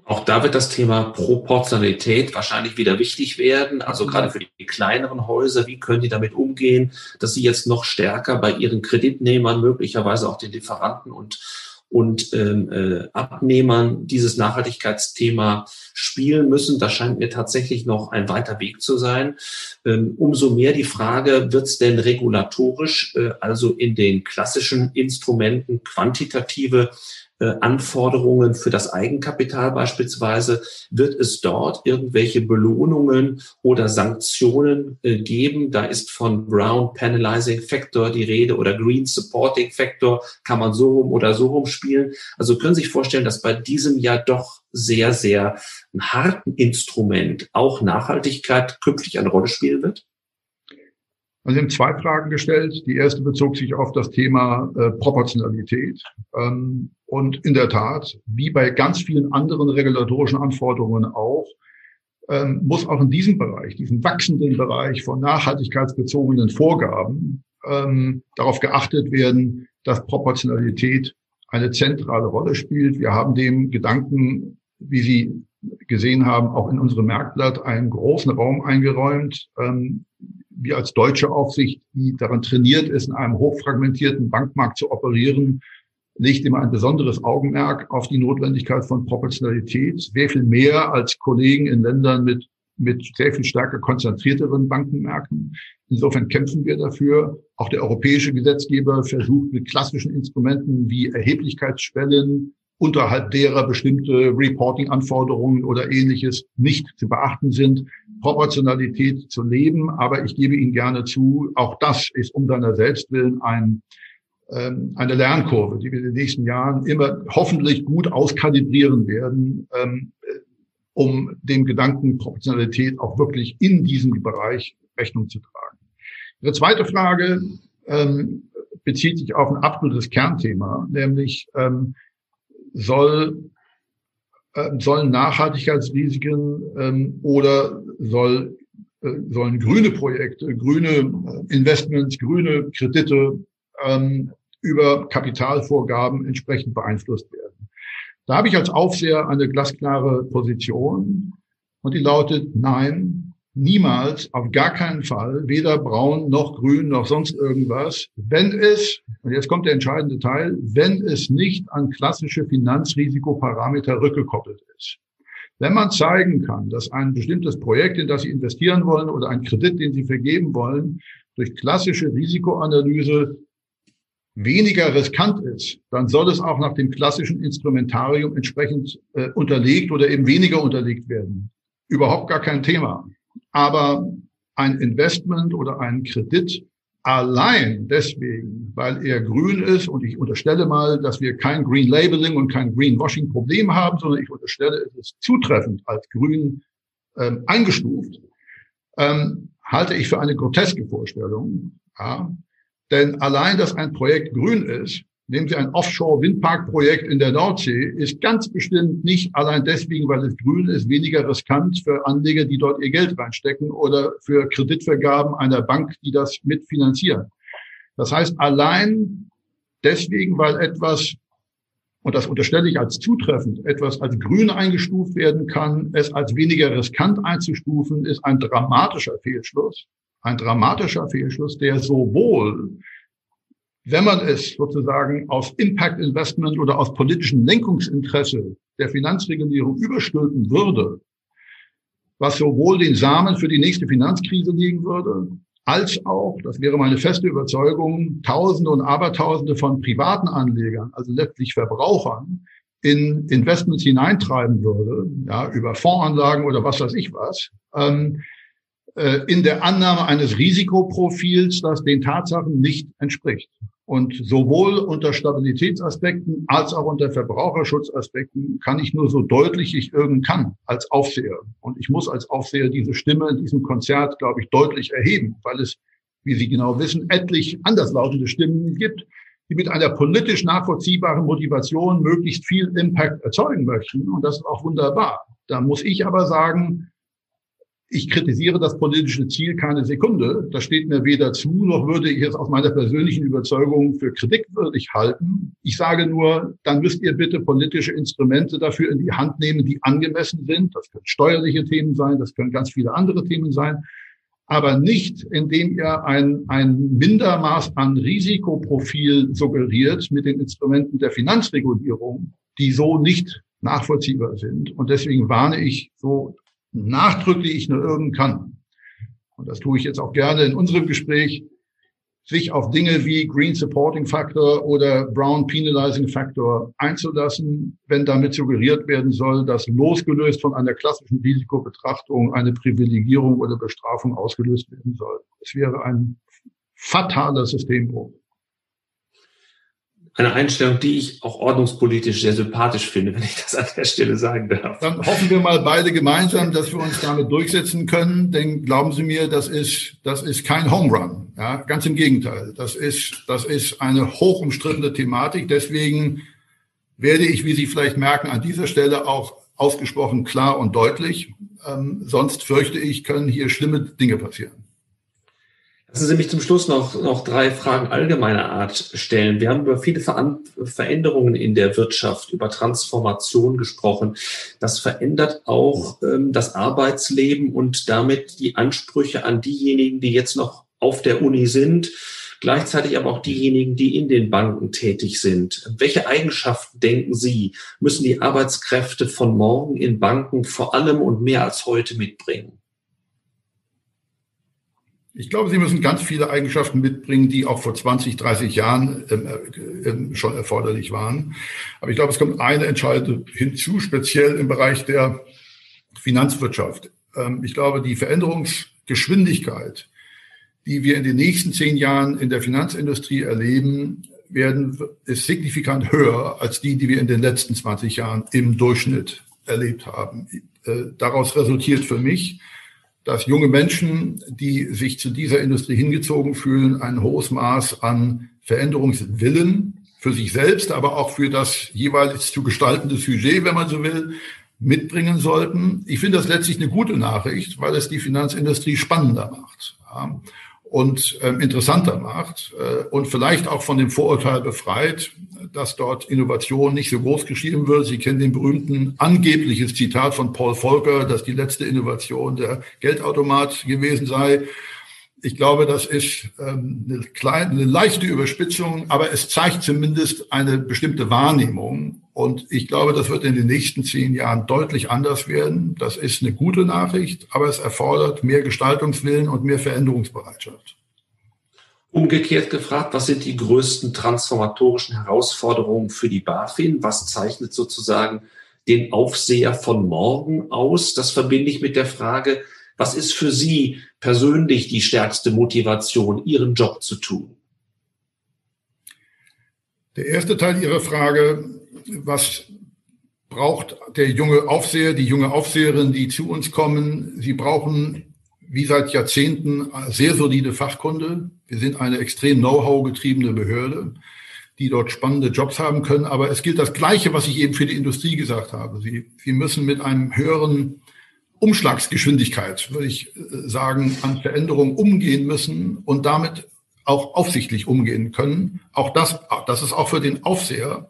Auch da wird das Thema Proportionalität wahrscheinlich wieder wichtig werden. Also gerade für die kleineren Häuser, wie können die damit umgehen, dass sie jetzt noch stärker bei ihren Kreditnehmern, möglicherweise auch den Lieferanten und und ähm, äh, Abnehmern dieses Nachhaltigkeitsthema spielen müssen. Das scheint mir tatsächlich noch ein weiter Weg zu sein. Ähm, umso mehr die Frage, wird es denn regulatorisch, äh, also in den klassischen Instrumenten quantitative Anforderungen für das Eigenkapital beispielsweise, wird es dort irgendwelche Belohnungen oder Sanktionen äh, geben? Da ist von Brown Penalizing Factor die Rede oder Green Supporting Factor, kann man so rum oder so rum spielen. Also können Sie sich vorstellen, dass bei diesem Jahr doch sehr, sehr harten Instrument auch Nachhaltigkeit künftig eine Rolle spielen wird? Also Sie haben zwei Fragen gestellt. Die erste bezog sich auf das Thema äh, Proportionalität. Ähm, und in der Tat, wie bei ganz vielen anderen regulatorischen Anforderungen auch, ähm, muss auch in diesem Bereich, diesem wachsenden Bereich von nachhaltigkeitsbezogenen Vorgaben, ähm, darauf geachtet werden, dass Proportionalität eine zentrale Rolle spielt. Wir haben dem Gedanken, wie Sie gesehen haben, auch in unserem Merkblatt einen großen Raum eingeräumt. Ähm, wir als deutsche Aufsicht, die daran trainiert ist, in einem hochfragmentierten Bankmarkt zu operieren, legt immer ein besonderes Augenmerk auf die Notwendigkeit von Proportionalität, sehr viel mehr als Kollegen in Ländern mit, mit sehr viel stärker konzentrierteren Bankenmärkten. Insofern kämpfen wir dafür. Auch der europäische Gesetzgeber versucht mit klassischen Instrumenten wie Erheblichkeitsschwellen, unterhalb derer bestimmte Reporting-Anforderungen oder ähnliches nicht zu beachten sind, Proportionalität zu leben. Aber ich gebe Ihnen gerne zu, auch das ist um seiner selbst willen ein, ähm, eine Lernkurve, die wir in den nächsten Jahren immer hoffentlich gut auskalibrieren werden, ähm, um dem Gedanken Proportionalität auch wirklich in diesem Bereich Rechnung zu tragen. Ihre zweite Frage ähm, bezieht sich auf ein absolutes Kernthema, nämlich ähm, soll, äh, sollen Nachhaltigkeitsrisiken ähm, oder soll äh, sollen grüne Projekte, grüne äh, Investments, grüne Kredite ähm, über Kapitalvorgaben entsprechend beeinflusst werden. Da habe ich als Aufseher eine glasklare Position und die lautet, nein, niemals, auf gar keinen Fall, weder braun noch grün noch sonst irgendwas, wenn es, und jetzt kommt der entscheidende Teil, wenn es nicht an klassische Finanzrisikoparameter rückgekoppelt ist. Wenn man zeigen kann, dass ein bestimmtes Projekt, in das Sie investieren wollen oder ein Kredit, den Sie vergeben wollen, durch klassische Risikoanalyse weniger riskant ist, dann soll es auch nach dem klassischen Instrumentarium entsprechend äh, unterlegt oder eben weniger unterlegt werden. Überhaupt gar kein Thema. Aber ein Investment oder ein Kredit allein deswegen, weil er grün ist und ich unterstelle mal, dass wir kein Green Labeling und kein Greenwashing Problem haben, sondern ich unterstelle, es ist zutreffend als grün ähm, eingestuft, ähm, halte ich für eine groteske Vorstellung. Ja. Denn allein, dass ein Projekt grün ist, Nehmen Sie ein Offshore-Windparkprojekt in der Nordsee, ist ganz bestimmt nicht allein deswegen, weil es grün ist, weniger riskant für Anleger, die dort ihr Geld reinstecken oder für Kreditvergaben einer Bank, die das mitfinanzieren. Das heißt, allein deswegen, weil etwas, und das unterstelle ich als zutreffend, etwas als grün eingestuft werden kann, es als weniger riskant einzustufen, ist ein dramatischer Fehlschluss. Ein dramatischer Fehlschluss, der sowohl wenn man es sozusagen auf Impact Investment oder auf politischen Lenkungsinteresse der Finanzregulierung überstülpen würde, was sowohl den Samen für die nächste Finanzkrise liegen würde, als auch, das wäre meine feste Überzeugung, Tausende und Abertausende von privaten Anlegern, also letztlich Verbrauchern, in Investments hineintreiben würde, ja, über Fondsanlagen oder was weiß ich was, ähm, äh, in der Annahme eines Risikoprofils, das den Tatsachen nicht entspricht. Und sowohl unter Stabilitätsaspekten als auch unter Verbraucherschutzaspekten kann ich nur so deutlich ich irgend kann als Aufseher. Und ich muss als Aufseher diese Stimme in diesem Konzert, glaube ich, deutlich erheben, weil es, wie Sie genau wissen, etlich anderslautende Stimmen gibt, die mit einer politisch nachvollziehbaren Motivation möglichst viel Impact erzeugen möchten. Und das ist auch wunderbar. Da muss ich aber sagen, ich kritisiere das politische Ziel keine Sekunde. Das steht mir weder zu, noch würde ich es aus meiner persönlichen Überzeugung für kritikwürdig halten. Ich sage nur, dann müsst ihr bitte politische Instrumente dafür in die Hand nehmen, die angemessen sind. Das können steuerliche Themen sein, das können ganz viele andere Themen sein. Aber nicht, indem ihr ein, ein Mindermaß an Risikoprofil suggeriert mit den Instrumenten der Finanzregulierung, die so nicht nachvollziehbar sind. Und deswegen warne ich so nachdrücklich ich nur irgend kann, und das tue ich jetzt auch gerne in unserem Gespräch, sich auf Dinge wie Green Supporting Factor oder Brown Penalizing Factor einzulassen, wenn damit suggeriert werden soll, dass losgelöst von einer klassischen Risikobetrachtung eine Privilegierung oder Bestrafung ausgelöst werden soll. Es wäre ein fataler Systembruch eine Einstellung, die ich auch ordnungspolitisch sehr sympathisch finde, wenn ich das an der Stelle sagen darf. Dann hoffen wir mal beide gemeinsam, dass wir uns damit durchsetzen können. Denn glauben Sie mir, das ist, das ist kein Home Run. Ja, ganz im Gegenteil. Das ist, das ist eine hoch umstrittene Thematik. Deswegen werde ich, wie Sie vielleicht merken, an dieser Stelle auch ausgesprochen klar und deutlich. Ähm, sonst fürchte ich, können hier schlimme Dinge passieren. Lassen Sie mich zum Schluss noch, noch drei Fragen allgemeiner Art stellen. Wir haben über viele Ver Veränderungen in der Wirtschaft, über Transformation gesprochen. Das verändert auch ähm, das Arbeitsleben und damit die Ansprüche an diejenigen, die jetzt noch auf der Uni sind, gleichzeitig aber auch diejenigen, die in den Banken tätig sind. Welche Eigenschaften denken Sie, müssen die Arbeitskräfte von morgen in Banken vor allem und mehr als heute mitbringen? Ich glaube, Sie müssen ganz viele Eigenschaften mitbringen, die auch vor 20, 30 Jahren ähm, äh, ähm, schon erforderlich waren. Aber ich glaube, es kommt eine Entscheidung hinzu, speziell im Bereich der Finanzwirtschaft. Ähm, ich glaube, die Veränderungsgeschwindigkeit, die wir in den nächsten zehn Jahren in der Finanzindustrie erleben, werden, ist signifikant höher als die, die wir in den letzten 20 Jahren im Durchschnitt erlebt haben. Äh, daraus resultiert für mich, dass junge Menschen, die sich zu dieser Industrie hingezogen fühlen, ein hohes Maß an Veränderungswillen für sich selbst, aber auch für das jeweils zu gestaltende Sujet, wenn man so will, mitbringen sollten. Ich finde das letztlich eine gute Nachricht, weil es die Finanzindustrie spannender macht. Ja und ähm, interessanter macht äh, und vielleicht auch von dem Vorurteil befreit, dass dort Innovation nicht so groß geschrieben wird. Sie kennen den berühmten angebliches Zitat von Paul Volcker, dass die letzte Innovation der Geldautomat gewesen sei. Ich glaube, das ist ähm, eine, kleine, eine leichte Überspitzung, aber es zeigt zumindest eine bestimmte Wahrnehmung. Und ich glaube, das wird in den nächsten zehn Jahren deutlich anders werden. Das ist eine gute Nachricht, aber es erfordert mehr Gestaltungswillen und mehr Veränderungsbereitschaft. Umgekehrt gefragt, was sind die größten transformatorischen Herausforderungen für die BaFin? Was zeichnet sozusagen den Aufseher von morgen aus? Das verbinde ich mit der Frage, was ist für Sie persönlich die stärkste Motivation, Ihren Job zu tun? Der erste Teil Ihrer Frage was braucht der junge Aufseher, die junge Aufseherin, die zu uns kommen? Sie brauchen wie seit Jahrzehnten sehr solide Fachkunde. Wir sind eine extrem Know-how getriebene Behörde, die dort spannende Jobs haben können. Aber es gilt das Gleiche, was ich eben für die Industrie gesagt habe. Sie, sie müssen mit einem höheren Umschlagsgeschwindigkeit, würde ich äh, sagen, an Veränderungen umgehen müssen und damit auch aufsichtlich umgehen können. Auch das, das ist auch für den Aufseher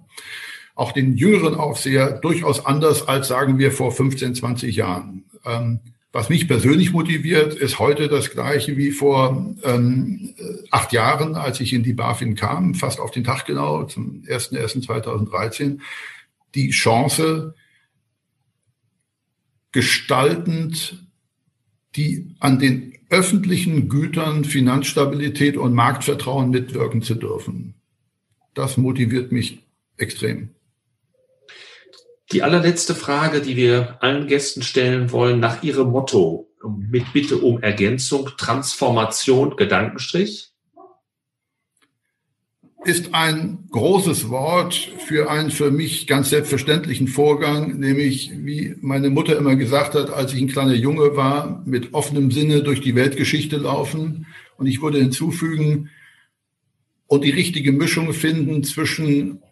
auch den jüngeren Aufseher durchaus anders als, sagen wir, vor 15, 20 Jahren. Ähm, was mich persönlich motiviert, ist heute das gleiche wie vor ähm, acht Jahren, als ich in die BaFin kam, fast auf den Tag genau, zum 01.01.2013, die Chance, gestaltend die an den öffentlichen Gütern Finanzstabilität und Marktvertrauen mitwirken zu dürfen. Das motiviert mich extrem. Die allerletzte Frage, die wir allen Gästen stellen wollen, nach Ihrem Motto, mit Bitte um Ergänzung, Transformation, Gedankenstrich? Ist ein großes Wort für einen für mich ganz selbstverständlichen Vorgang, nämlich, wie meine Mutter immer gesagt hat, als ich ein kleiner Junge war, mit offenem Sinne durch die Weltgeschichte laufen. Und ich würde hinzufügen, und die richtige Mischung finden zwischen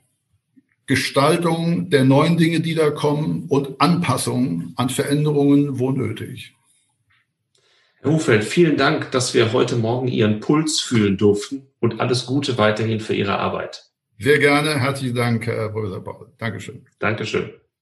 Gestaltung der neuen Dinge, die da kommen und Anpassung an Veränderungen, wo nötig. Herr Hufeld, vielen Dank, dass wir heute Morgen Ihren Puls fühlen durften und alles Gute weiterhin für Ihre Arbeit. Sehr gerne. Herzlichen Dank, Herr Professor Paul. Dankeschön. Dankeschön.